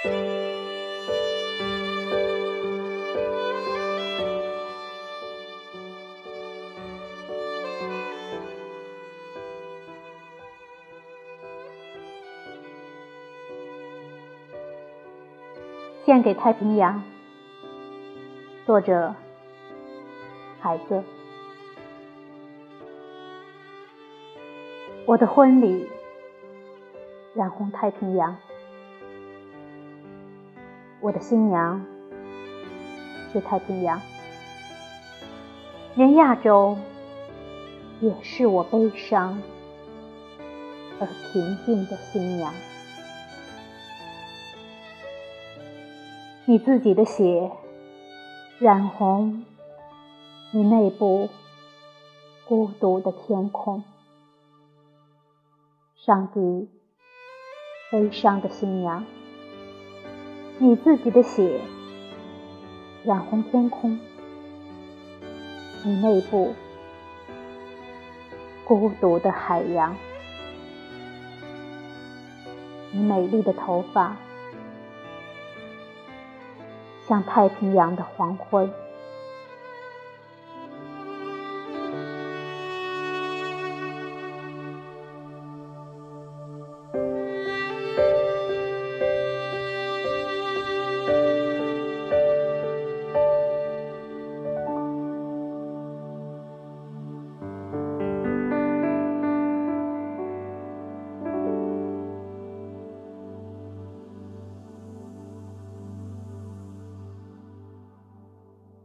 献给太平洋。作者：孩子。我的婚礼染红太平洋，我的新娘是太平洋，连亚洲也是我悲伤而平静的新娘。你自己的血染红你内部孤独的天空，上帝悲伤的新娘。你自己的血染红天空，你内部孤独的海洋。你美丽的头发。像太平洋的黄昏。